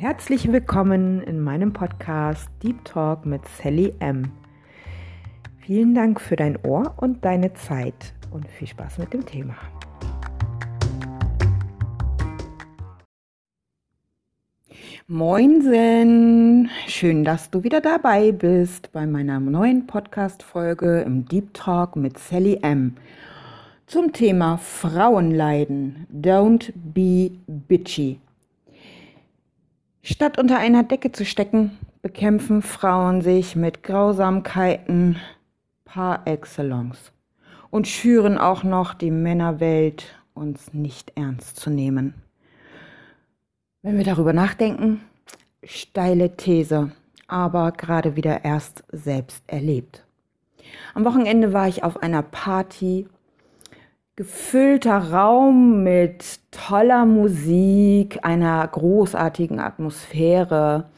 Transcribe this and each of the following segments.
Herzlich willkommen in meinem Podcast Deep Talk mit Sally M. Vielen Dank für dein Ohr und deine Zeit und viel Spaß mit dem Thema. Moinsen! Schön, dass du wieder dabei bist bei meiner neuen Podcast-Folge im Deep Talk mit Sally M. Zum Thema Frauenleiden. Don't be bitchy. Statt unter einer Decke zu stecken, bekämpfen Frauen sich mit Grausamkeiten par excellence und schüren auch noch die Männerwelt, uns nicht ernst zu nehmen. Wenn wir darüber nachdenken, steile These, aber gerade wieder erst selbst erlebt. Am Wochenende war ich auf einer Party gefüllter Raum mit toller Musik, einer großartigen Atmosphäre,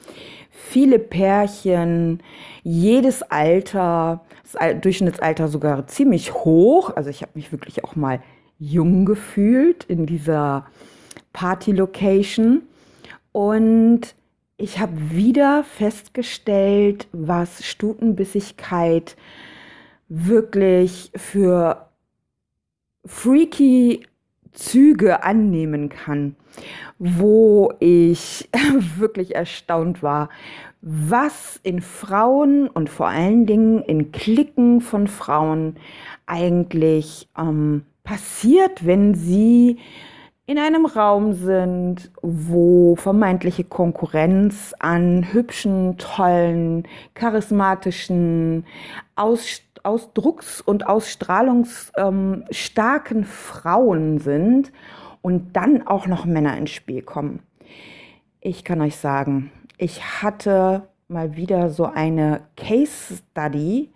viele Pärchen, jedes Alter, das Durchschnittsalter sogar ziemlich hoch. Also ich habe mich wirklich auch mal jung gefühlt in dieser Party-Location. Und ich habe wieder festgestellt, was Stutenbissigkeit wirklich für freaky Züge annehmen kann, wo ich wirklich erstaunt war, was in Frauen und vor allen Dingen in Klicken von Frauen eigentlich ähm, passiert, wenn sie in einem Raum sind, wo vermeintliche Konkurrenz an hübschen, tollen, charismatischen, Ausstellungen ausdrucks- und ausstrahlungsstarken Frauen sind und dann auch noch Männer ins Spiel kommen. Ich kann euch sagen, ich hatte mal wieder so eine Case Study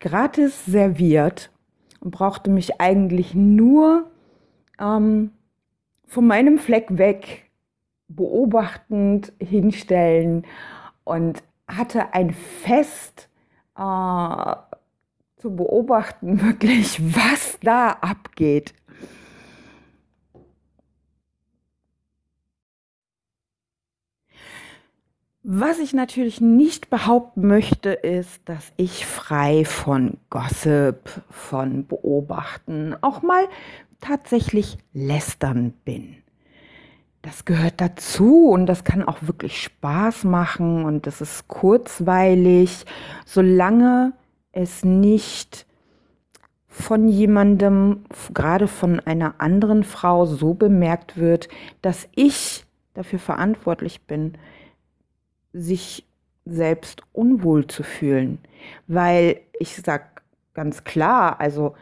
gratis serviert und brauchte mich eigentlich nur ähm, von meinem Fleck weg beobachtend hinstellen und hatte ein Fest äh, zu beobachten, wirklich, was da abgeht. Was ich natürlich nicht behaupten möchte, ist, dass ich frei von Gossip, von Beobachten, auch mal tatsächlich lästern bin. Das gehört dazu und das kann auch wirklich Spaß machen und das ist kurzweilig, solange es nicht von jemandem, gerade von einer anderen Frau, so bemerkt wird, dass ich dafür verantwortlich bin, sich selbst unwohl zu fühlen. Weil ich sage ganz klar, also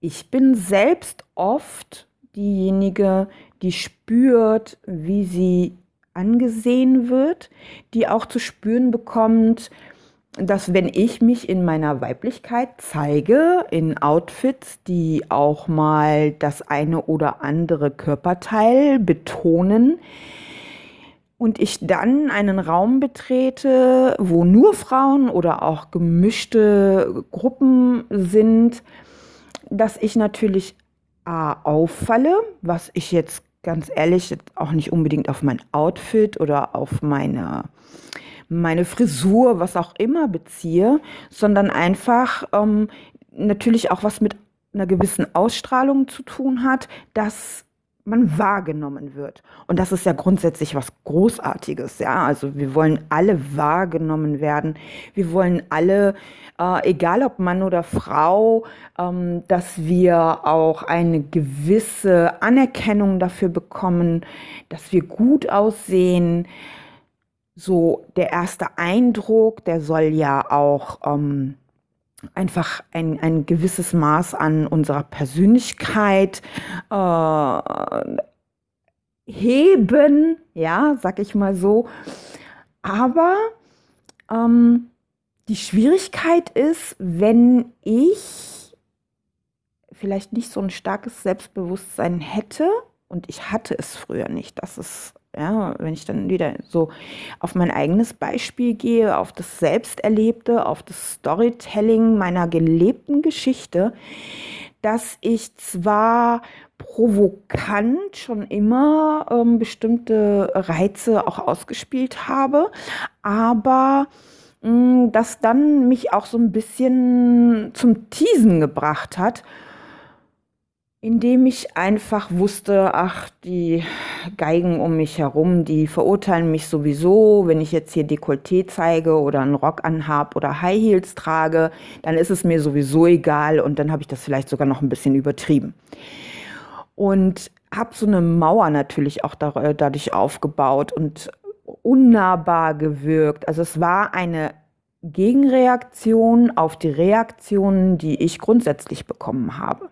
ich bin selbst oft diejenige, die spürt, wie sie angesehen wird, die auch zu spüren bekommt, dass wenn ich mich in meiner Weiblichkeit zeige, in Outfits, die auch mal das eine oder andere Körperteil betonen, und ich dann einen Raum betrete, wo nur Frauen oder auch gemischte Gruppen sind, dass ich natürlich A, auffalle, was ich jetzt ganz ehrlich auch nicht unbedingt auf mein Outfit oder auf meine meine Frisur, was auch immer beziehe, sondern einfach ähm, natürlich auch was mit einer gewissen Ausstrahlung zu tun hat, dass man wahrgenommen wird. Und das ist ja grundsätzlich was Großartiges, ja. Also wir wollen alle wahrgenommen werden. Wir wollen alle, äh, egal ob Mann oder Frau, ähm, dass wir auch eine gewisse Anerkennung dafür bekommen, dass wir gut aussehen, so der erste Eindruck, der soll ja auch ähm, einfach ein, ein gewisses Maß an unserer Persönlichkeit äh, heben, ja, sag ich mal so. Aber ähm, die Schwierigkeit ist, wenn ich vielleicht nicht so ein starkes Selbstbewusstsein hätte, und ich hatte es früher nicht, das ist ja, wenn ich dann wieder so auf mein eigenes Beispiel gehe, auf das Selbsterlebte, auf das Storytelling meiner gelebten Geschichte, dass ich zwar provokant schon immer ähm, bestimmte Reize auch ausgespielt habe, aber mh, mm, das dann mich auch so ein bisschen zum Teasen gebracht hat indem ich einfach wusste, ach, die Geigen um mich herum, die verurteilen mich sowieso, wenn ich jetzt hier Dekolleté zeige oder einen Rock anhab oder High Heels trage, dann ist es mir sowieso egal und dann habe ich das vielleicht sogar noch ein bisschen übertrieben. Und habe so eine Mauer natürlich auch dadurch aufgebaut und unnahbar gewirkt. Also es war eine Gegenreaktion auf die Reaktionen, die ich grundsätzlich bekommen habe.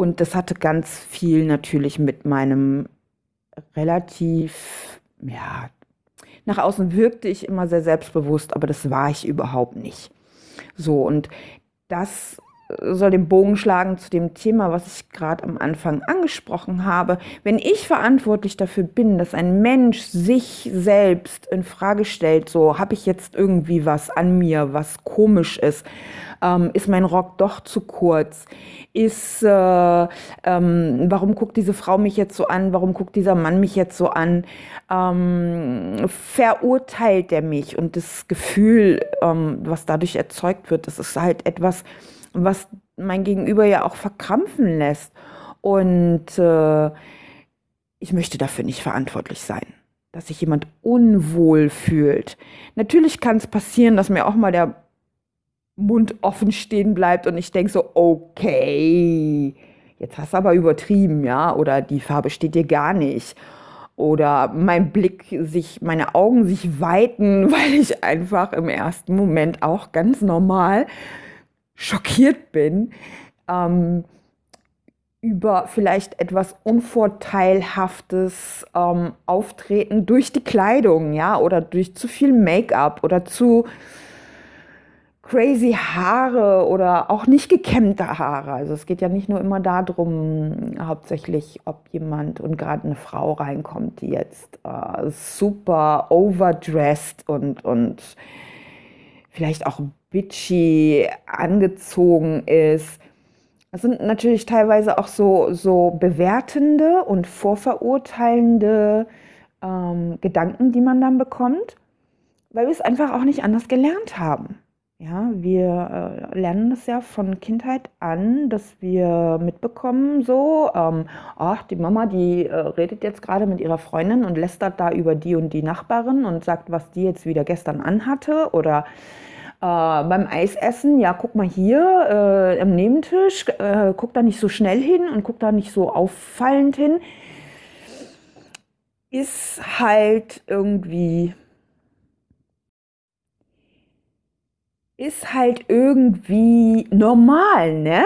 Und das hatte ganz viel natürlich mit meinem relativ, ja, nach außen wirkte ich immer sehr selbstbewusst, aber das war ich überhaupt nicht. So, und das soll den Bogen schlagen zu dem Thema, was ich gerade am Anfang angesprochen habe. Wenn ich verantwortlich dafür bin, dass ein Mensch sich selbst in Frage stellt, so habe ich jetzt irgendwie was an mir, was komisch ist, ähm, ist mein Rock doch zu kurz, ist, äh, ähm, warum guckt diese Frau mich jetzt so an, warum guckt dieser Mann mich jetzt so an, ähm, verurteilt er mich? Und das Gefühl, ähm, was dadurch erzeugt wird, das ist halt etwas, was mein Gegenüber ja auch verkrampfen lässt. Und äh, ich möchte dafür nicht verantwortlich sein, dass sich jemand unwohl fühlt. Natürlich kann es passieren, dass mir auch mal der Mund offen stehen bleibt und ich denke so, okay, jetzt hast du aber übertrieben, ja, oder die Farbe steht dir gar nicht. Oder mein Blick sich, meine Augen sich weiten, weil ich einfach im ersten Moment auch ganz normal schockiert bin ähm, über vielleicht etwas unvorteilhaftes ähm, Auftreten durch die Kleidung, ja, oder durch zu viel Make-up oder zu crazy Haare oder auch nicht gekämmte Haare. Also es geht ja nicht nur immer darum, hauptsächlich, ob jemand und gerade eine Frau reinkommt, die jetzt äh, super overdressed und, und vielleicht auch bitchy angezogen ist. Das sind natürlich teilweise auch so, so bewertende und vorverurteilende ähm, Gedanken, die man dann bekommt, weil wir es einfach auch nicht anders gelernt haben. Ja, wir äh, lernen das ja von Kindheit an, dass wir mitbekommen, so, ähm, ach, die Mama, die äh, redet jetzt gerade mit ihrer Freundin und lästert da über die und die Nachbarin und sagt, was die jetzt wieder gestern anhatte oder äh, beim Eisessen, ja, guck mal hier äh, am Nebentisch, äh, guck da nicht so schnell hin und guck da nicht so auffallend hin, ist halt irgendwie ist halt irgendwie normal, ne?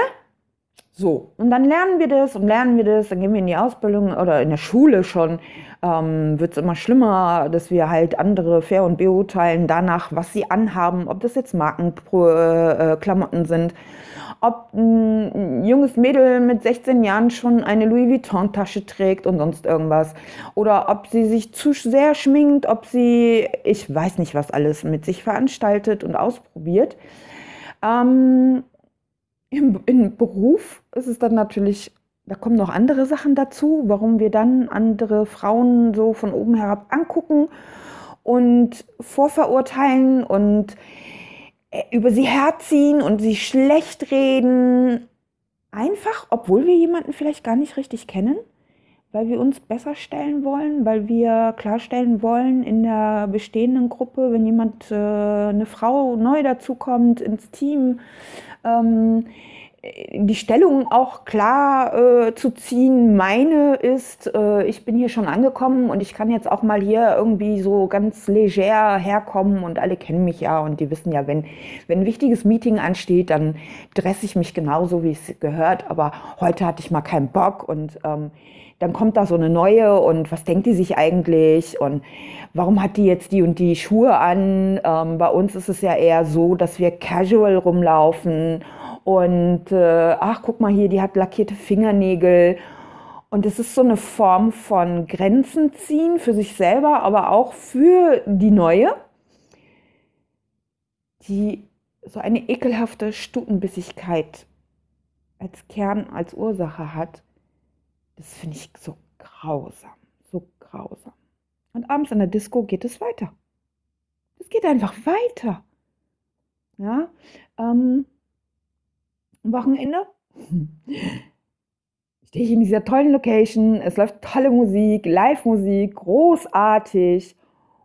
So, und dann lernen wir das und lernen wir das, dann gehen wir in die Ausbildung oder in der Schule schon, ähm, wird es immer schlimmer, dass wir halt andere fair und beurteilen danach, was sie anhaben, ob das jetzt Markenklamotten äh, sind ob ein junges Mädel mit 16 Jahren schon eine Louis Vuitton-Tasche trägt und sonst irgendwas. Oder ob sie sich zu sehr schminkt, ob sie, ich weiß nicht, was alles mit sich veranstaltet und ausprobiert. Ähm, im, Im Beruf ist es dann natürlich, da kommen noch andere Sachen dazu, warum wir dann andere Frauen so von oben herab angucken und vorverurteilen und über sie herziehen und sie schlecht reden. Einfach, obwohl wir jemanden vielleicht gar nicht richtig kennen, weil wir uns besser stellen wollen, weil wir klarstellen wollen in der bestehenden Gruppe, wenn jemand, äh, eine Frau neu dazukommt ins Team, ähm, die Stellung auch klar äh, zu ziehen. Meine ist, äh, ich bin hier schon angekommen und ich kann jetzt auch mal hier irgendwie so ganz leger herkommen und alle kennen mich ja und die wissen ja, wenn, wenn ein wichtiges Meeting ansteht, dann dresse ich mich genauso, wie es gehört. Aber heute hatte ich mal keinen Bock und ähm, dann kommt da so eine neue und was denkt die sich eigentlich und warum hat die jetzt die und die Schuhe an? Ähm, bei uns ist es ja eher so, dass wir casual rumlaufen und äh, ach, guck mal hier, die hat lackierte Fingernägel. Und es ist so eine Form von Grenzen ziehen für sich selber, aber auch für die Neue, die so eine ekelhafte Stutenbissigkeit als Kern, als Ursache hat, das finde ich so grausam, so grausam. Und abends in der Disco geht es weiter. Es geht einfach weiter. Ja, ähm, am Wochenende stehe ich in dieser tollen Location, es läuft tolle Musik, Live-Musik, großartig.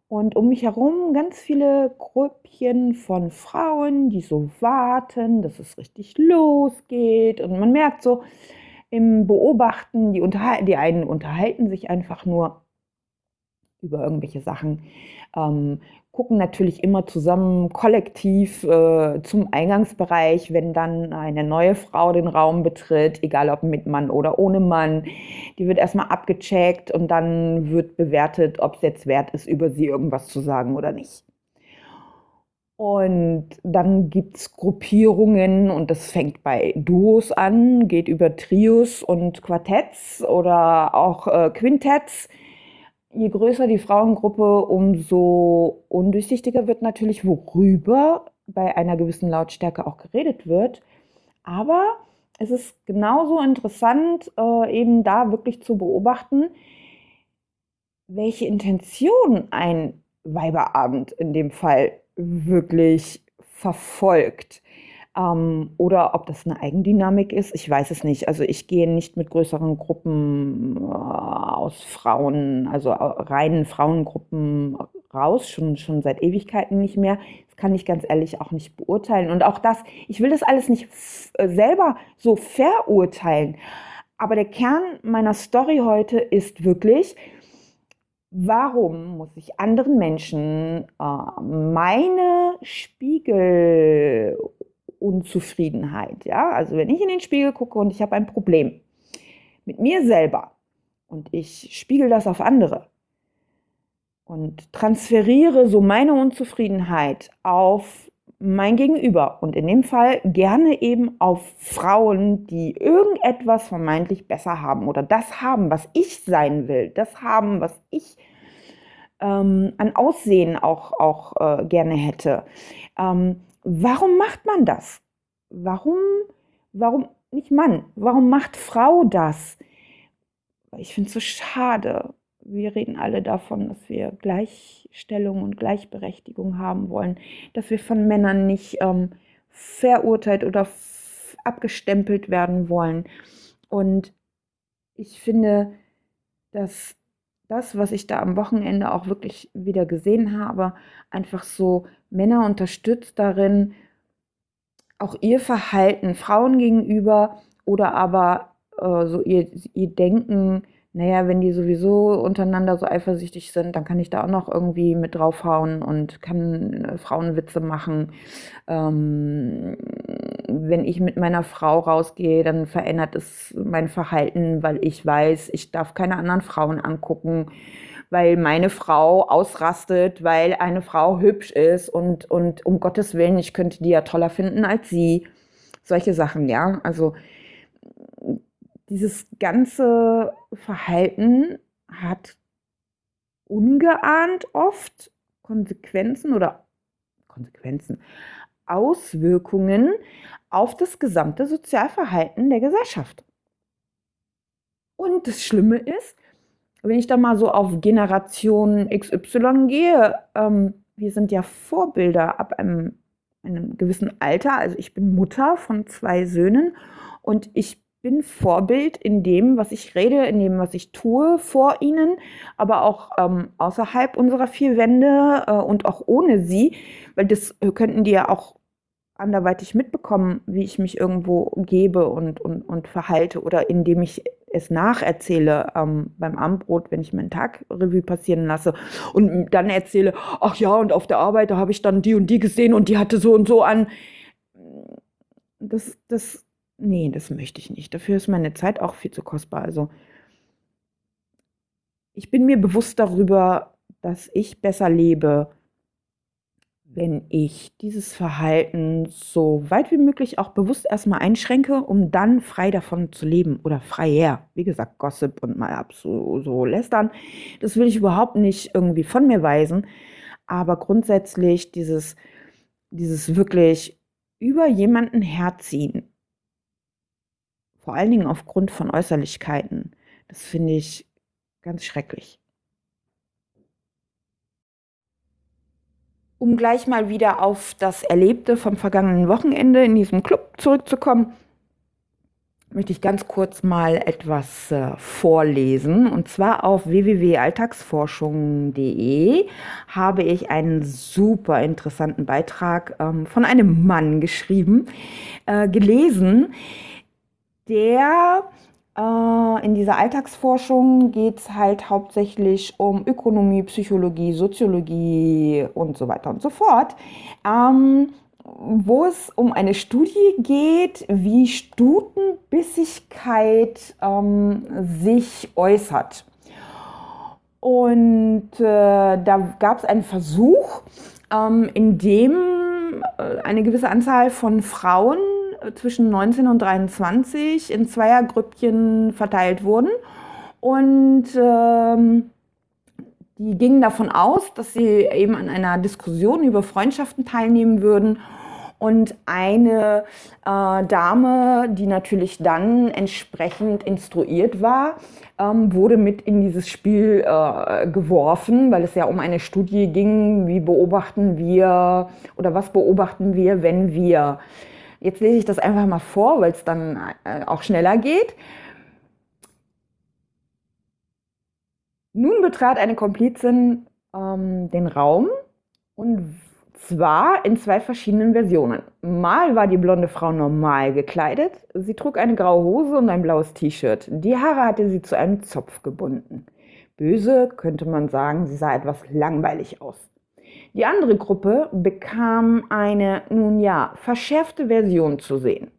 Und um mich herum ganz viele Grüppchen von Frauen, die so warten, dass es richtig losgeht. Und man merkt so im Beobachten, die, die einen unterhalten sich einfach nur über irgendwelche Sachen, ähm, gucken natürlich immer zusammen kollektiv äh, zum Eingangsbereich, wenn dann eine neue Frau den Raum betritt, egal ob mit Mann oder ohne Mann. Die wird erstmal abgecheckt und dann wird bewertet, ob es jetzt wert ist, über sie irgendwas zu sagen oder nicht. Und dann gibt es Gruppierungen und das fängt bei Duos an, geht über Trios und Quartetts oder auch äh, Quintetts je größer die Frauengruppe, umso undurchsichtiger wird natürlich, worüber bei einer gewissen Lautstärke auch geredet wird. Aber es ist genauso interessant, äh, eben da wirklich zu beobachten, welche Intention ein Weiberabend in dem Fall wirklich verfolgt. Ähm, oder ob das eine Eigendynamik ist, ich weiß es nicht. Also ich gehe nicht mit größeren Gruppen äh, aus Frauen, also reinen Frauengruppen raus, schon, schon seit Ewigkeiten nicht mehr. Das kann ich ganz ehrlich auch nicht beurteilen. Und auch das, ich will das alles nicht äh, selber so verurteilen. Aber der Kern meiner Story heute ist wirklich, warum muss ich anderen Menschen äh, meine Spiegel Unzufriedenheit. Ja? Also wenn ich in den Spiegel gucke und ich habe ein Problem mit mir selber und ich spiegel das auf andere und transferiere so meine Unzufriedenheit auf mein Gegenüber und in dem Fall gerne eben auf Frauen, die irgendetwas vermeintlich besser haben oder das haben, was ich sein will, das haben, was ich ähm, an Aussehen auch, auch äh, gerne hätte. Ähm, warum macht man das? Warum, warum nicht Mann? Warum macht Frau das? Ich finde es so schade. Wir reden alle davon, dass wir Gleichstellung und Gleichberechtigung haben wollen, dass wir von Männern nicht ähm, verurteilt oder abgestempelt werden wollen. Und ich finde, dass das, was ich da am Wochenende auch wirklich wieder gesehen habe, einfach so Männer unterstützt darin, auch ihr Verhalten Frauen gegenüber oder aber äh, so ihr, ihr Denken, naja, wenn die sowieso untereinander so eifersüchtig sind, dann kann ich da auch noch irgendwie mit draufhauen und kann äh, Frauenwitze machen. Ähm, wenn ich mit meiner Frau rausgehe, dann verändert es mein Verhalten, weil ich weiß, ich darf keine anderen Frauen angucken, weil meine Frau ausrastet, weil eine Frau hübsch ist und, und um Gottes Willen, ich könnte die ja toller finden als sie. Solche Sachen, ja. Also dieses ganze Verhalten hat ungeahnt oft Konsequenzen oder Konsequenzen, Auswirkungen auf das gesamte Sozialverhalten der Gesellschaft. Und das Schlimme ist, wenn ich da mal so auf Generation XY gehe, ähm, wir sind ja Vorbilder ab einem, einem gewissen Alter. Also ich bin Mutter von zwei Söhnen und ich bin Vorbild in dem, was ich rede, in dem, was ich tue vor ihnen, aber auch ähm, außerhalb unserer vier Wände äh, und auch ohne sie, weil das könnten die ja auch anderweitig mitbekommen, wie ich mich irgendwo gebe und, und, und verhalte oder indem ich es nacherzähle ähm, beim Abendbrot, wenn ich meinen Tag Revue passieren lasse und dann erzähle, ach ja, und auf der Arbeit, da habe ich dann die und die gesehen und die hatte so und so an. Das, das, nee, das möchte ich nicht. Dafür ist meine Zeit auch viel zu kostbar. Also ich bin mir bewusst darüber, dass ich besser lebe, wenn ich dieses Verhalten so weit wie möglich auch bewusst erstmal einschränke, um dann frei davon zu leben oder freier. Wie gesagt, Gossip und mal ab so, so lästern. Das will ich überhaupt nicht irgendwie von mir weisen. Aber grundsätzlich dieses, dieses wirklich über jemanden herziehen, vor allen Dingen aufgrund von Äußerlichkeiten. Das finde ich ganz schrecklich. Um gleich mal wieder auf das Erlebte vom vergangenen Wochenende in diesem Club zurückzukommen, möchte ich ganz kurz mal etwas äh, vorlesen. Und zwar auf www.alltagsforschung.de habe ich einen super interessanten Beitrag ähm, von einem Mann geschrieben, äh, gelesen, der äh, in dieser Alltagsforschung geht es halt hauptsächlich um Ökonomie, Psychologie, Soziologie und so weiter und so fort. Ähm, wo es um eine Studie geht, wie Stutenbissigkeit ähm, sich äußert. Und äh, da gab es einen Versuch, ähm, in dem äh, eine gewisse Anzahl von Frauen zwischen 19 und 23 in Zweiergrüppchen verteilt wurden. Und ähm, die gingen davon aus, dass sie eben an einer Diskussion über Freundschaften teilnehmen würden und eine äh, Dame, die natürlich dann entsprechend instruiert war, ähm, wurde mit in dieses Spiel äh, geworfen, weil es ja um eine Studie ging, wie beobachten wir oder was beobachten wir, wenn wir. Jetzt lese ich das einfach mal vor, weil es dann äh, auch schneller geht. Nun betrat eine Komplizin ähm, den Raum und zwar in zwei verschiedenen Versionen. Mal war die blonde Frau normal gekleidet. Sie trug eine graue Hose und ein blaues T-Shirt. Die Haare hatte sie zu einem Zopf gebunden. Böse könnte man sagen, sie sah etwas langweilig aus. Die andere Gruppe bekam eine, nun ja, verschärfte Version zu sehen.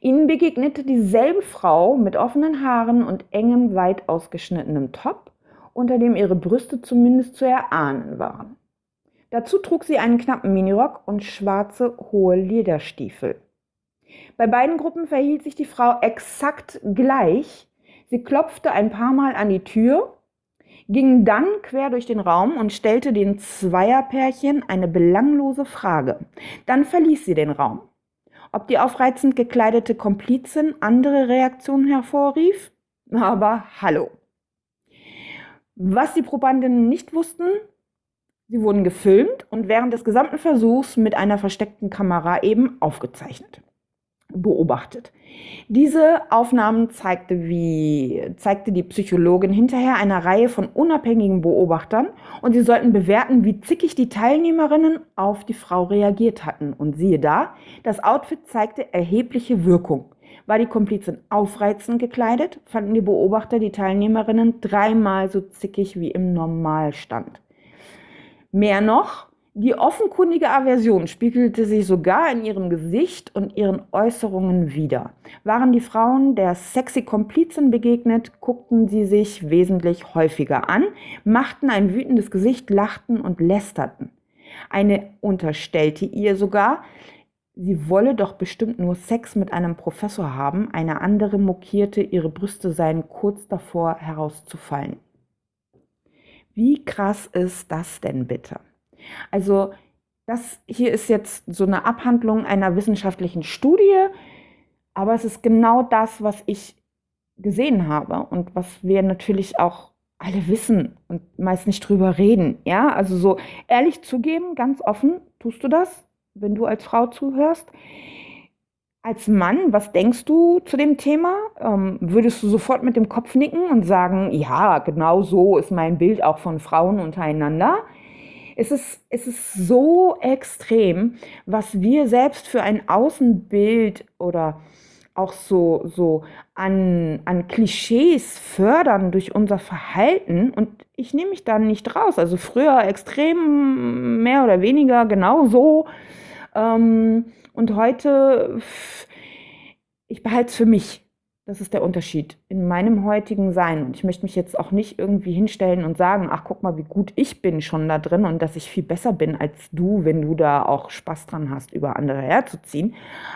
Ihnen begegnete dieselbe Frau mit offenen Haaren und engem, weit ausgeschnittenem Top, unter dem ihre Brüste zumindest zu erahnen waren. Dazu trug sie einen knappen Minirock und schwarze, hohe Lederstiefel. Bei beiden Gruppen verhielt sich die Frau exakt gleich. Sie klopfte ein paar Mal an die Tür, ging dann quer durch den Raum und stellte den Zweierpärchen eine belanglose Frage. Dann verließ sie den Raum. Ob die aufreizend gekleidete Komplizin andere Reaktionen hervorrief? Aber hallo. Was die Probandinnen nicht wussten, Sie wurden gefilmt und während des gesamten Versuchs mit einer versteckten Kamera eben aufgezeichnet, beobachtet. Diese Aufnahmen zeigte, wie, zeigte die Psychologin hinterher einer Reihe von unabhängigen Beobachtern und sie sollten bewerten, wie zickig die Teilnehmerinnen auf die Frau reagiert hatten. Und siehe da, das Outfit zeigte erhebliche Wirkung. War die Komplizin aufreizend gekleidet, fanden die Beobachter die Teilnehmerinnen dreimal so zickig wie im Normalstand. Mehr noch, die offenkundige Aversion spiegelte sich sogar in ihrem Gesicht und ihren Äußerungen wider. Waren die Frauen der sexy Komplizin begegnet, guckten sie sich wesentlich häufiger an, machten ein wütendes Gesicht, lachten und lästerten. Eine unterstellte ihr sogar, sie wolle doch bestimmt nur Sex mit einem Professor haben, eine andere mokierte, ihre Brüste seien kurz davor herauszufallen. Wie krass ist das denn bitte? Also das hier ist jetzt so eine Abhandlung einer wissenschaftlichen Studie, aber es ist genau das, was ich gesehen habe und was wir natürlich auch alle wissen und meist nicht drüber reden. Ja, also so ehrlich zugeben, ganz offen, tust du das, wenn du als Frau zuhörst? Als Mann, was denkst du zu dem Thema? Ähm, würdest du sofort mit dem Kopf nicken und sagen, ja, genau so ist mein Bild auch von Frauen untereinander? Es ist, es ist so extrem, was wir selbst für ein Außenbild oder auch so, so an, an Klischees fördern durch unser Verhalten. Und ich nehme mich da nicht raus. Also früher extrem mehr oder weniger genau so. Ähm, und heute, ich behalte es für mich. Das ist der Unterschied in meinem heutigen Sein. Und ich möchte mich jetzt auch nicht irgendwie hinstellen und sagen, ach, guck mal, wie gut ich bin schon da drin und dass ich viel besser bin als du, wenn du da auch Spaß dran hast, über andere herzuziehen.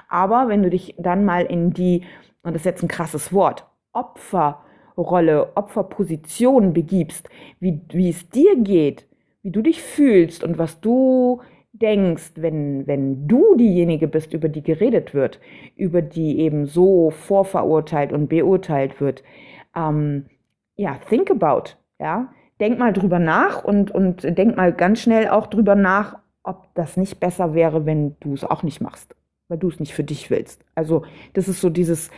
Aber wenn du dich dann mal in die, und das ist jetzt ein krasses Wort, Opferrolle, Opferposition begibst, wie, wie es dir geht, wie du dich fühlst und was du denkst, wenn, wenn du diejenige bist, über die geredet wird, über die eben so vorverurteilt und beurteilt wird, ähm, ja, think about, ja, denk mal drüber nach und, und denk mal ganz schnell auch drüber nach, ob das nicht besser wäre, wenn du es auch nicht machst, weil du es nicht für dich willst. Also das ist so dieses,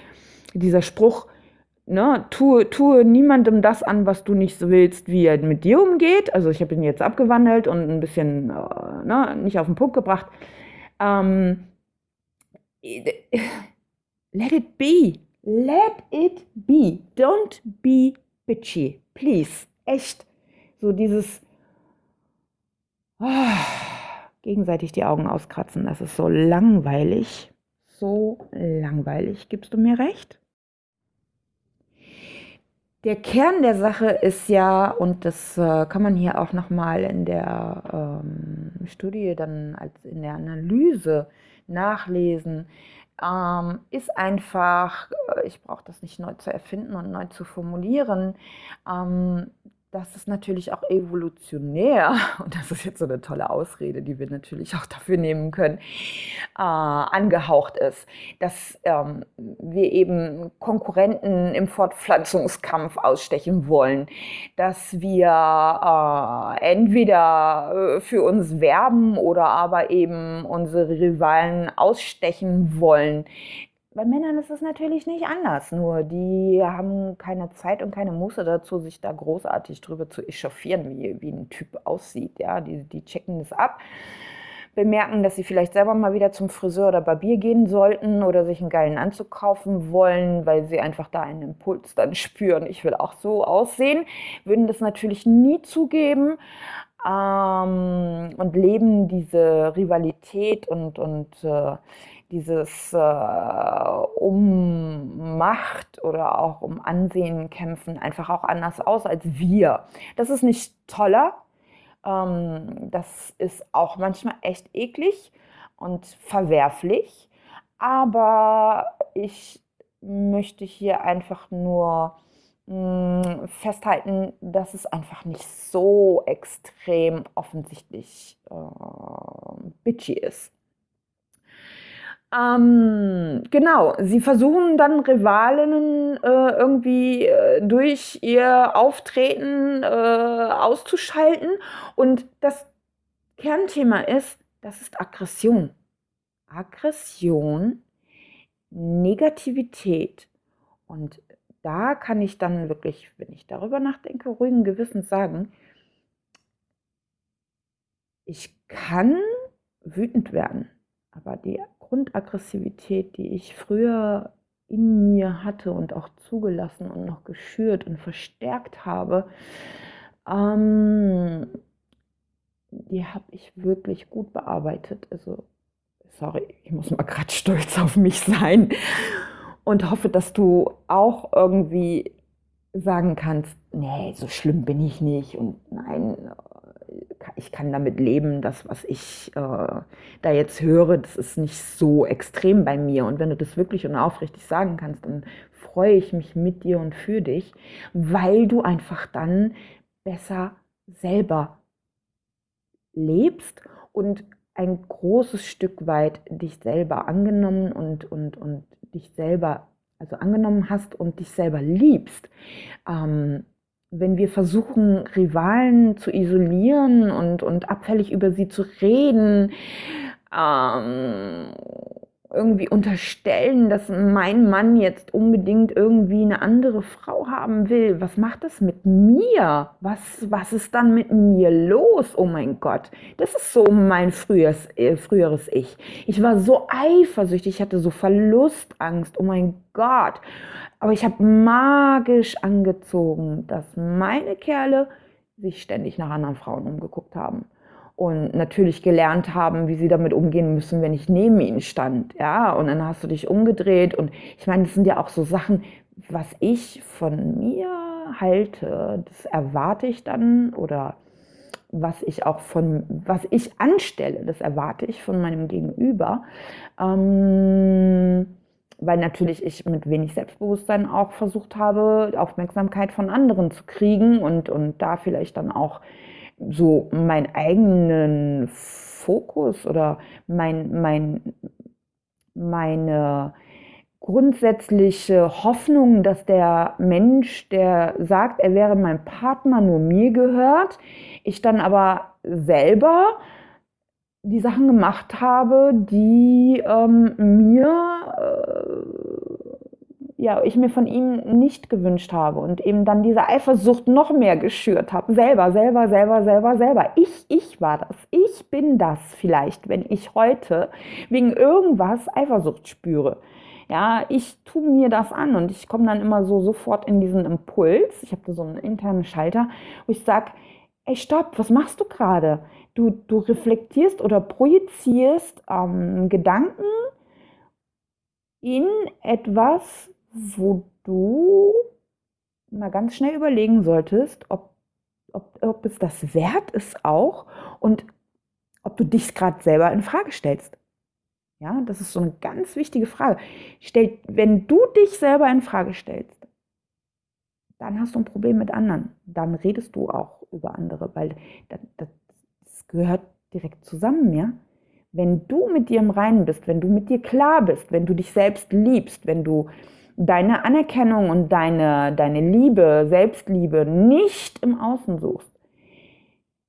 dieser Spruch, ne, tue, tue niemandem das an, was du nicht so willst, wie er mit dir umgeht. Also ich habe ihn jetzt abgewandelt und ein bisschen äh, ne, nicht auf den Punkt gebracht. Ähm, let it be. Let it be. Don't be bitchy. Please. Echt. So dieses oh, gegenseitig die Augen auskratzen. Das ist so langweilig. So langweilig. Gibst du mir recht? Der Kern der Sache ist ja, und das äh, kann man hier auch nochmal in der ähm, Studie dann als in der Analyse nachlesen, ähm, ist einfach, äh, ich brauche das nicht neu zu erfinden und neu zu formulieren, ähm, dass es natürlich auch evolutionär, und das ist jetzt so eine tolle Ausrede, die wir natürlich auch dafür nehmen können, äh, angehaucht ist, dass ähm, wir eben Konkurrenten im Fortpflanzungskampf ausstechen wollen, dass wir äh, entweder äh, für uns werben oder aber eben unsere Rivalen ausstechen wollen, bei Männern ist es natürlich nicht anders, nur die haben keine Zeit und keine Muße dazu, sich da großartig drüber zu echauffieren, wie, wie ein Typ aussieht. Ja, die, die checken das ab, bemerken, dass sie vielleicht selber mal wieder zum Friseur oder Barbier gehen sollten oder sich einen geilen Anzug kaufen wollen, weil sie einfach da einen Impuls dann spüren, ich will auch so aussehen, würden das natürlich nie zugeben ähm, und leben diese Rivalität und, und äh, dieses äh, um Macht oder auch um Ansehen kämpfen einfach auch anders aus als wir. Das ist nicht toller. Ähm, das ist auch manchmal echt eklig und verwerflich. Aber ich möchte hier einfach nur mh, mm, festhalten, dass es einfach nicht so extrem offensichtlich äh, bitchy ist. Ähm, genau, sie versuchen dann Rivalinnen äh, irgendwie äh, durch ihr Auftreten äh, auszuschalten. Und das Kernthema ist, das ist Aggression. Aggression, Negativität. Und da kann ich dann wirklich, wenn ich darüber nachdenke, ruhigen Gewissens sagen, ich kann wütend werden, aber die Grundaggressivität, die ich früher in mir hatte und auch zugelassen und noch geschürt und verstärkt habe, ähm, die habe ich wirklich gut bearbeitet. Also, sorry, ich muss mal gerade stolz auf mich sein und hoffe, dass du auch irgendwie sagen kannst, nee, so schlimm bin ich nicht und nein, ich kann damit leben, das, was ich äh, da jetzt höre, das ist nicht so extrem bei mir. Und wenn du das wirklich und aufrichtig sagen kannst, dann freue ich mich mit dir und für dich, weil du einfach dann besser selber lebst und ein großes Stück weit dich selber angenommen und, und, und dich selber, also angenommen hast und dich selber liebst. Ähm, wenn wir versuchen, Rivalen zu isolieren und, und abfällig über sie zu reden, ähm, irgendwie unterstellen, dass mein Mann jetzt unbedingt irgendwie eine andere Frau haben will. Was macht das mit mir? Was, was ist dann mit mir los? Oh mein Gott, das ist so mein früheres, äh, früheres Ich. Ich war so eifersüchtig, ich hatte so Verlustangst. Oh mein Gott. Aber ich habe magisch angezogen, dass meine Kerle sich ständig nach anderen Frauen umgeguckt haben und natürlich gelernt haben, wie sie damit umgehen müssen, wenn ich neben ihnen stand. Ja, und dann hast du dich umgedreht und ich meine, das sind ja auch so Sachen, was ich von mir halte, das erwarte ich dann oder was ich auch von, was ich anstelle, das erwarte ich von meinem Gegenüber. Ähm, weil natürlich ich mit wenig Selbstbewusstsein auch versucht habe, Aufmerksamkeit von anderen zu kriegen und, und da vielleicht dann auch so meinen eigenen Fokus oder mein, mein, meine grundsätzliche Hoffnung, dass der Mensch, der sagt, er wäre mein Partner, nur mir gehört, ich dann aber selber die Sachen gemacht habe, die ähm, mir, äh, ja, ich mir von ihm nicht gewünscht habe und eben dann diese Eifersucht noch mehr geschürt habe. Selber, selber, selber, selber, selber. Ich, ich war das. Ich bin das vielleicht, wenn ich heute wegen irgendwas Eifersucht spüre. Ja, ich tue mir das an und ich komme dann immer so sofort in diesen Impuls. Ich habe da so einen internen Schalter, wo ich sage, ey, stopp, was machst du gerade? Du, du reflektierst oder projizierst ähm, Gedanken in etwas, wo du mal ganz schnell überlegen solltest, ob, ob, ob es das wert ist auch und ob du dich gerade selber in Frage stellst. Ja, das ist so eine ganz wichtige Frage. Stell, wenn du dich selber in Frage stellst, dann hast du ein Problem mit anderen. Dann redest du auch über andere, weil das, das gehört direkt zusammen, ja. Wenn du mit dir im Reinen bist, wenn du mit dir klar bist, wenn du dich selbst liebst, wenn du deine Anerkennung und deine, deine Liebe, Selbstliebe nicht im Außen suchst,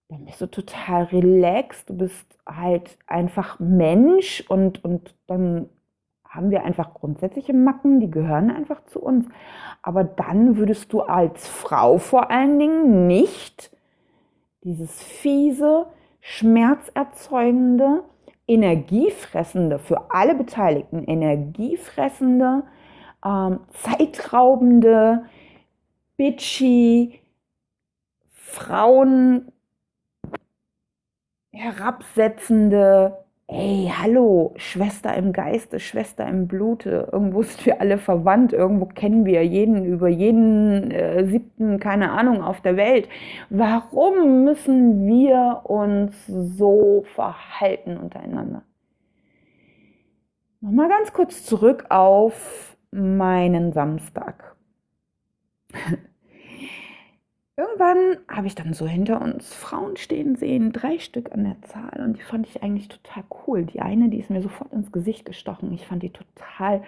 dann bist du total relaxed, du bist halt einfach Mensch und, und dann haben wir einfach grundsätzliche Macken, die gehören einfach zu uns. Aber dann würdest du als Frau vor allen Dingen nicht dieses fiese, schmerzerzeugende, energiefressende, für alle Beteiligten energiefressende, ähm, zeitraubende, bitchy, Frauen herabsetzende, ey, hallo, Schwester im Geiste, Schwester im Blute, irgendwo sind wir alle verwandt, irgendwo kennen wir jeden über jeden äh, siebten, keine Ahnung, auf der Welt. Warum müssen wir uns so verhalten untereinander? Nochmal ganz kurz zurück auf meinen Samstag. Irgendwann habe ich dann so hinter uns Frauen stehen sehen, drei Stück an der Zahl. Und die fand ich eigentlich total cool. Die eine, die ist mir sofort ins Gesicht gestochen. Ich fand die total,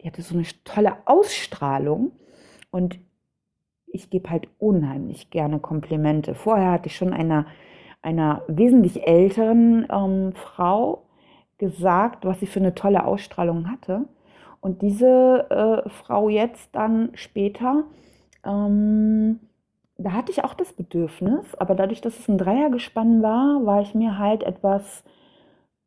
die hatte so eine tolle Ausstrahlung. Und ich gebe halt unheimlich gerne Komplimente. Vorher hatte ich schon einer, einer wesentlich älteren ähm, Frau gesagt, was sie für eine tolle Ausstrahlung hatte. Und diese äh, Frau jetzt dann später, ähm, da hatte ich auch das Bedürfnis, aber dadurch, dass es ein Dreiergespann war, war ich mir halt etwas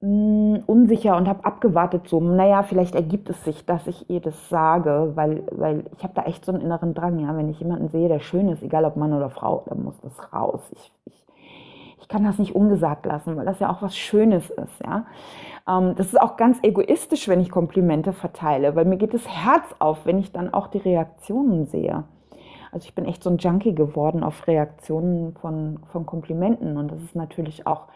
mh, hm, unsicher und habe abgewartet, so, naja, vielleicht ergibt es sich, dass ich ihr das sage, weil, weil ich habe da echt so einen inneren Drang, ja, wenn ich jemanden sehe, der schön ist, egal ob Mann oder Frau, dann muss das raus. Ich, ich, ich kann das nicht ungesagt lassen, weil das ja auch was Schönes ist, ja. Ähm, das ist auch ganz egoistisch, wenn ich Komplimente verteile, weil mir geht das Herz auf, wenn ich dann auch die Reaktionen sehe. Also ich bin echt so ein Junkie geworden auf Reaktionen von, von Komplimenten. Und das ist natürlich auch,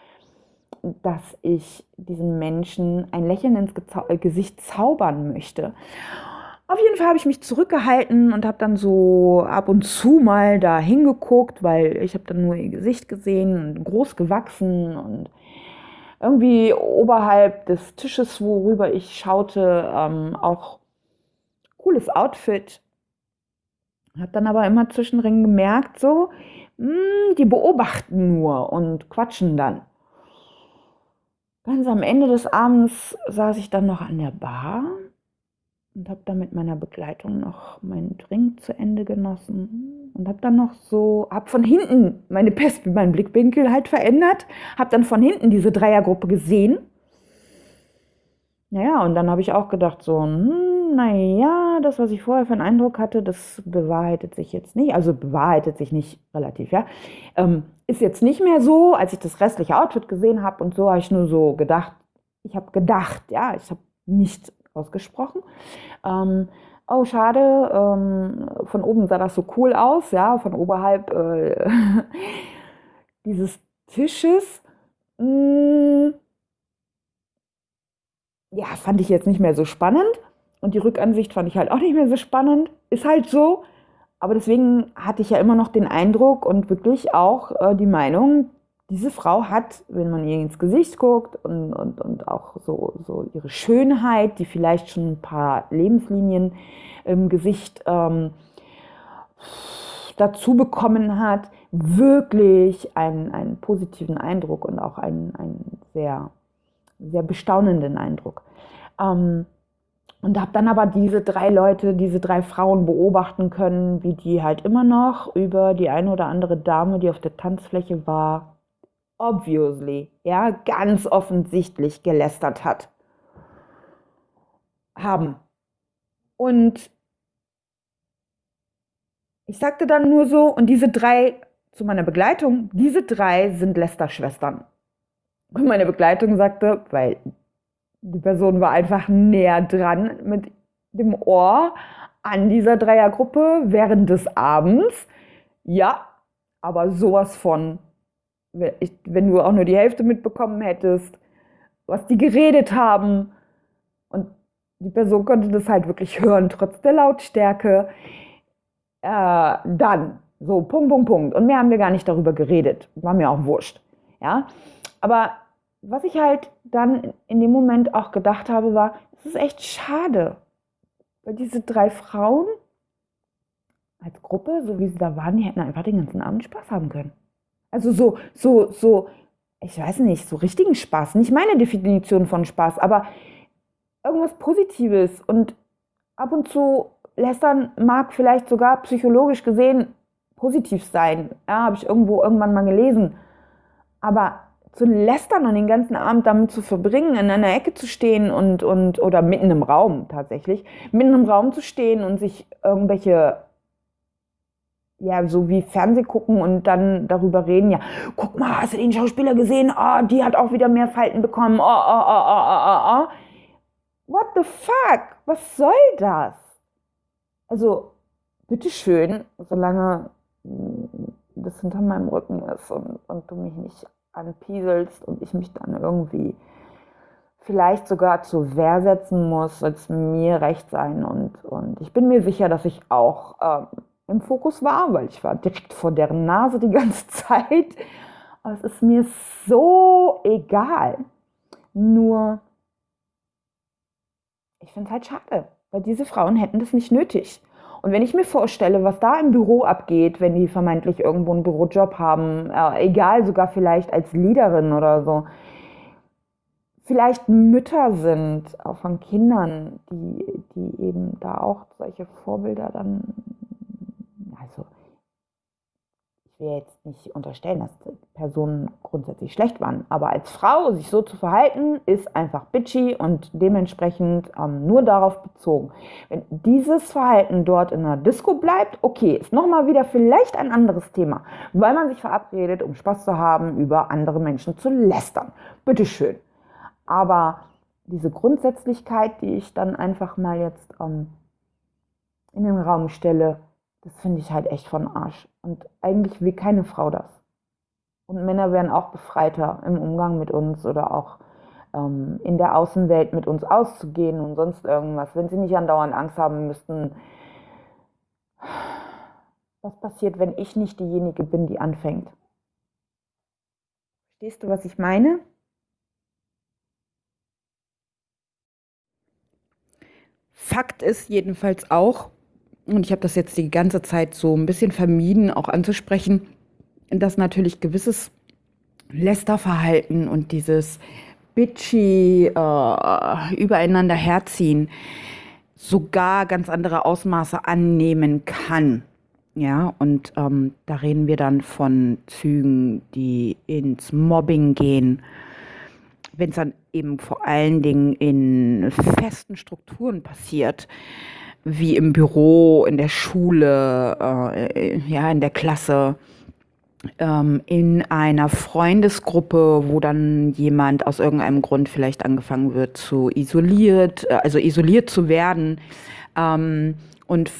dass ich diesem Menschen ein Lächeln ins äh, Gesicht zaubern möchte. Auf jeden Fall habe ich mich zurückgehalten und habe dann so ab und zu mal da hingeguckt, weil ich habe dann nur ihr Gesicht gesehen und groß gewachsen und irgendwie oberhalb des Tisches, worüber ich schaute, ähm, auch cooles Outfit. Habe dann aber immer zwischendrin gemerkt, so, mh, hm, die beobachten nur und quatschen dann. Ganz am Ende des Abends saß ich dann noch an der Bar und habe dann mit meiner Begleitung noch meinen Drink zu Ende genossen und habe dann noch so, habe von hinten meine Pest, meinen Blickwinkel halt verändert, habe dann von hinten diese Dreiergruppe gesehen. Naja, und dann habe ich auch gedacht so, hm, naja, das, was ich vorher für einen Eindruck hatte, das bewahrheitet sich jetzt nicht. Also bewahrheitet sich nicht relativ, ja. Ähm, ist jetzt nicht mehr so, als ich das restliche Outfit gesehen habe und so habe ich nur so gedacht, ich habe gedacht, ja, ich habe nicht ausgesprochen. Ähm, oh, schade, ähm, von oben sah das so cool aus, ja, von oberhalb äh, dieses Tisches. Mh, mm, ja, fand ich jetzt nicht mehr so spannend. Und die Rückansicht fand ich halt auch nicht mehr so spannend. Ist halt so. aber deswegen hatte ich ja immer noch den Eindruck und wirklich auch äh, die Meinung, diese Frau hat, wenn man ihr ins Gesicht guckt und, und, und auch so, so ihre Schönheit, die vielleicht schon ein paar Lebenslinien im Gesicht ähm, dazu bekommen hat, wirklich einen, einen positiven Eindruck und auch einen, einen sehr, sehr bestaunenden Eindruck. Ähm, und habe dann aber diese drei Leute, diese drei Frauen beobachten können, wie die halt immer noch über die eine oder andere Dame, die auf der Tanzfläche war, obviously, ja, ganz offensichtlich gelästert hat. Haben. Und ich sagte dann nur so, und diese drei, zu meiner Begleitung, diese drei sind Lester-Schwestern. Und meine Begleitung sagte, weil die Person war einfach näher dran mit dem Ohr an dieser Dreiergruppe während des Abends. Ja, aber sowas von, wenn du auch nur die Hälfte mitbekommen hättest, was die geredet haben. Und die Person konnte das halt wirklich hören, trotz der Lautstärke. Äh, dann, so, Punkt, Punkt, Punkt. Und mehr haben wir gar nicht darüber geredet. War mir auch wurscht. Ja, aber was ich halt dann in dem Moment auch gedacht habe, war, es ist echt schade, weil diese drei Frauen als Gruppe, so wie sie da waren, die hätten einfach den ganzen Abend Spaß haben können. Also so, so, so, ich weiß nicht, so richtigen Spaß. Nicht meine Definition von Spaß, aber irgendwas Positives. Und ab und zu lästern mag vielleicht sogar psychologisch gesehen positiv sein. Ja, habe ich irgendwo irgendwann mal gelesen. Aber zu lästern und den ganzen Abend damit zu verbringen, in einer Ecke zu stehen und, und oder mitten im Raum tatsächlich, mitten im Raum zu stehen und sich irgendwelche ja, so wie Fernseh gucken und dann darüber reden, ja, guck mal, hast du den Schauspieler gesehen? Oh, die hat auch wieder mehr Falten bekommen. Oh, oh, oh, oh, oh, oh. What the fuck? Was soll das? Also, bitteschön, solange das hinter meinem Rücken ist und, und du mich nicht anpieselst und ich mich dann irgendwie vielleicht sogar zur Wehr setzen muss, soll es mir recht sein. Und, und ich bin mir sicher, dass ich auch ähm, im Fokus war, weil ich war direkt vor deren Nase die ganze Zeit. Aber es ist mir so egal. Nur, ich finde es halt schade, weil diese Frauen hätten das nicht nötig. Und wenn ich mir vorstelle, was da im Büro abgeht, wenn die vermeintlich irgendwo einen Bürojob haben, äh, egal, sogar vielleicht als Leaderin oder so, vielleicht Mütter sind, auch von Kindern, die, die eben da auch solche Vorbilder dann ich will jetzt nicht unterstellen, dass Personen grundsätzlich schlecht waren, aber als Frau sich so zu verhalten, ist einfach bitchy und dementsprechend ähm, nur darauf bezogen. Wenn dieses Verhalten dort in einer Disco bleibt, okay, ist nochmal wieder vielleicht ein anderes Thema, weil man sich verabredet, um Spaß zu haben, über andere Menschen zu lästern. Bitteschön. Aber diese Grundsätzlichkeit, die ich dann einfach mal jetzt ähm, in den Raum stelle, das finde ich halt echt von Arsch. Und eigentlich will keine Frau das. Und Männer wären auch befreiter im Umgang mit uns oder auch ähm, in der Außenwelt mit uns auszugehen und sonst irgendwas, wenn sie nicht andauernd Angst haben müssten. Was passiert, wenn ich nicht diejenige bin, die anfängt? Verstehst du, was ich meine? Fakt ist jedenfalls auch, und ich habe das jetzt die ganze Zeit so ein bisschen vermieden, auch anzusprechen, dass natürlich gewisses Lästerverhalten und dieses bitchy äh, übereinander herziehen sogar ganz andere Ausmaße annehmen kann. Ja, und ähm, da reden wir dann von Zügen, die ins Mobbing gehen. Wenn es dann eben vor allen Dingen in festen Strukturen passiert, wie im Büro, in der Schule, äh, ja, in der Klasse, ähm, in einer Freundesgruppe, wo dann jemand aus irgendeinem Grund vielleicht angefangen wird zu isoliert, äh, also isoliert zu werden. Ähm, und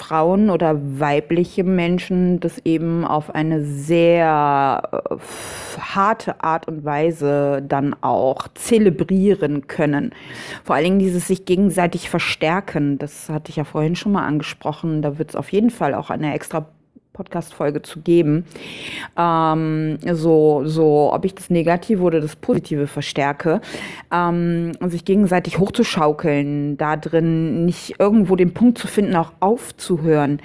Frauen oder weibliche Menschen das eben auf eine sehr äh, harte Art und Weise dann auch zelebrieren können. Vor allen Dingen dieses sich gegenseitig verstärken, das hatte ich ja vorhin schon mal angesprochen. Da wird es auf jeden Fall auch eine extra Podcast-Folge zu geben. Ähm, so, so, ob ich das Negative oder das Positive verstärke. Ähm, sich gegenseitig hochzuschaukeln, da drin nicht irgendwo den Punkt zu finden, auch aufzuhören.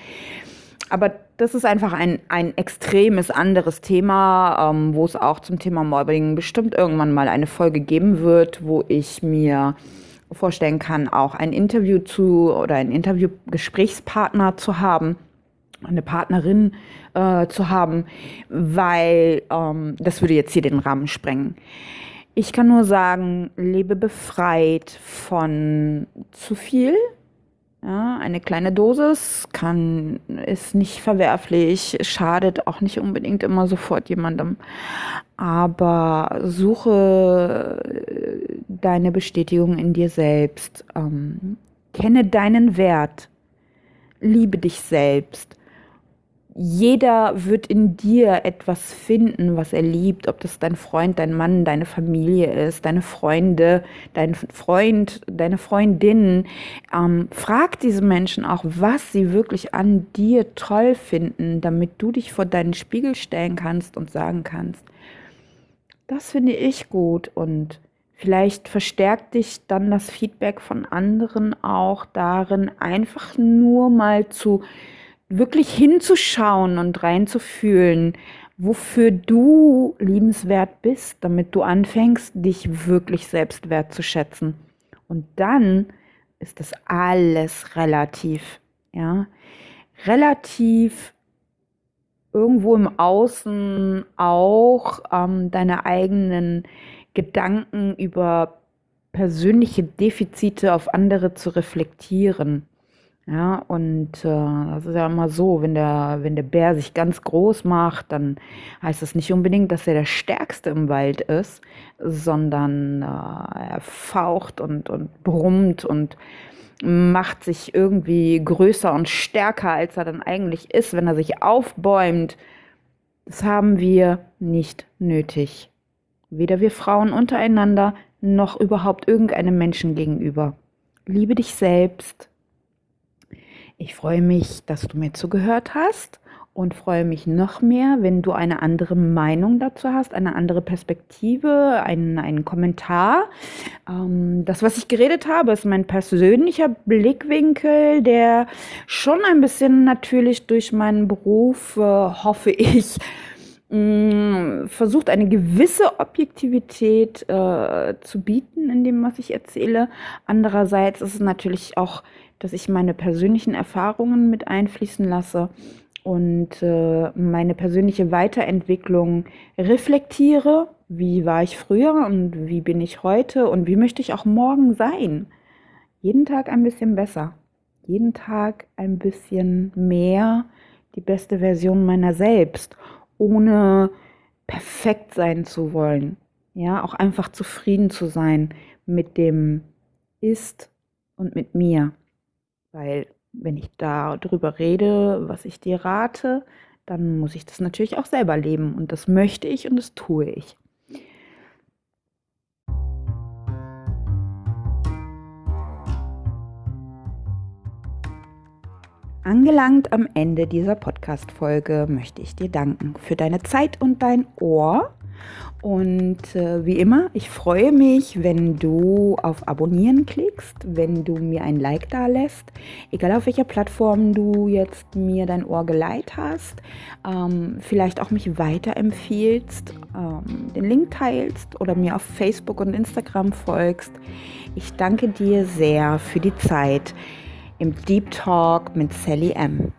Aber das ist einfach ein, ein extremes anderes Thema, ähm, wo es auch zum Thema Mobbing bestimmt irgendwann mal eine Folge geben wird, wo ich mir vorstellen kann, auch ein Interview zu oder einen Interviewgesprächspartner zu haben eine Partnerin äh, zu haben, weil ähm, das würde jetzt hier den Rahmen sprengen. Ich kann nur sagen, lebe befreit von zu viel. Ja, eine kleine Dosis kann, ist nicht verwerflich, schadet auch nicht unbedingt immer sofort jemandem. Aber suche deine Bestätigung in dir selbst. Ähm, kenne deinen Wert. Liebe dich selbst jeder wird in dir etwas finden, was er liebt, ob das dein Freund, dein Mann, deine Familie ist, deine Freunde, dein Freund, deine Freundin. Ähm, frag diese Menschen auch, was sie wirklich an dir toll finden, damit du dich vor deinen Spiegel stellen kannst und sagen kannst, das finde ich gut und Vielleicht verstärkt dich dann das Feedback von anderen auch darin, einfach nur mal zu wirklich hinzuschauen und reinzufühlen, wofür du liebenswert bist, damit du anfängst, dich wirklich selbst wertzuschätzen. Und dann ist das alles relativ, ja, relativ irgendwo im Außen auch ähm, deine eigenen Gedanken über persönliche Defizite auf andere zu reflektieren. Ja, und äh, das ist ja immer so, wenn der, wenn der Bär sich ganz groß macht, dann heißt das nicht unbedingt, dass er der Stärkste im Wald ist, sondern äh, er faucht und, und brummt und macht sich irgendwie größer und stärker, als er dann eigentlich ist, wenn er sich aufbäumt. Das haben wir nicht nötig. Weder wir Frauen untereinander noch überhaupt irgendeinem Menschen gegenüber. Liebe dich selbst ich freue mich, dass du mir zugehört hast und freue mich noch mehr, wenn du eine andere Meinung dazu hast, eine andere Perspektive, einen, einen Kommentar. Ähm, das, was ich geredet habe, ist mein persönlicher Blickwinkel, der schon ein bisschen natürlich durch meinen Beruf, äh, hoffe ich, mm, versucht eine gewisse Objektivität äh, zu bieten in dem, was ich erzähle. Andererseits ist es natürlich auch dass ich meine persönlichen Erfahrungen mit einfließen lasse und äh, meine persönliche Weiterentwicklung reflektiere. Wie war ich früher und wie bin ich heute und wie möchte ich auch morgen sein? Jeden Tag ein bisschen besser. Jeden Tag ein bisschen mehr die beste Version meiner selbst, ohne perfekt sein zu wollen. Ja, auch einfach zufrieden zu sein mit dem Ist und mit mir. Weil wenn ich darüber rede, was ich dir rate, dann muss ich das natürlich auch selber leben. Und das möchte ich und das tue ich. Angelangt am Ende dieser Podcast-Folge möchte ich dir danken für deine Zeit und dein Ohr und äh, wie immer, ich freue mich, wenn du auf Abonnieren klickst, wenn du mir ein Like da lässt, egal auf welcher Plattform du jetzt mir dein Ohr geleitet hast, ähm, vielleicht auch mich weiterempfiehlst, ähm, den Link teilst oder mir auf Facebook und Instagram folgst. Ich danke dir sehr für die Zeit im Deep Talk mit Sally M.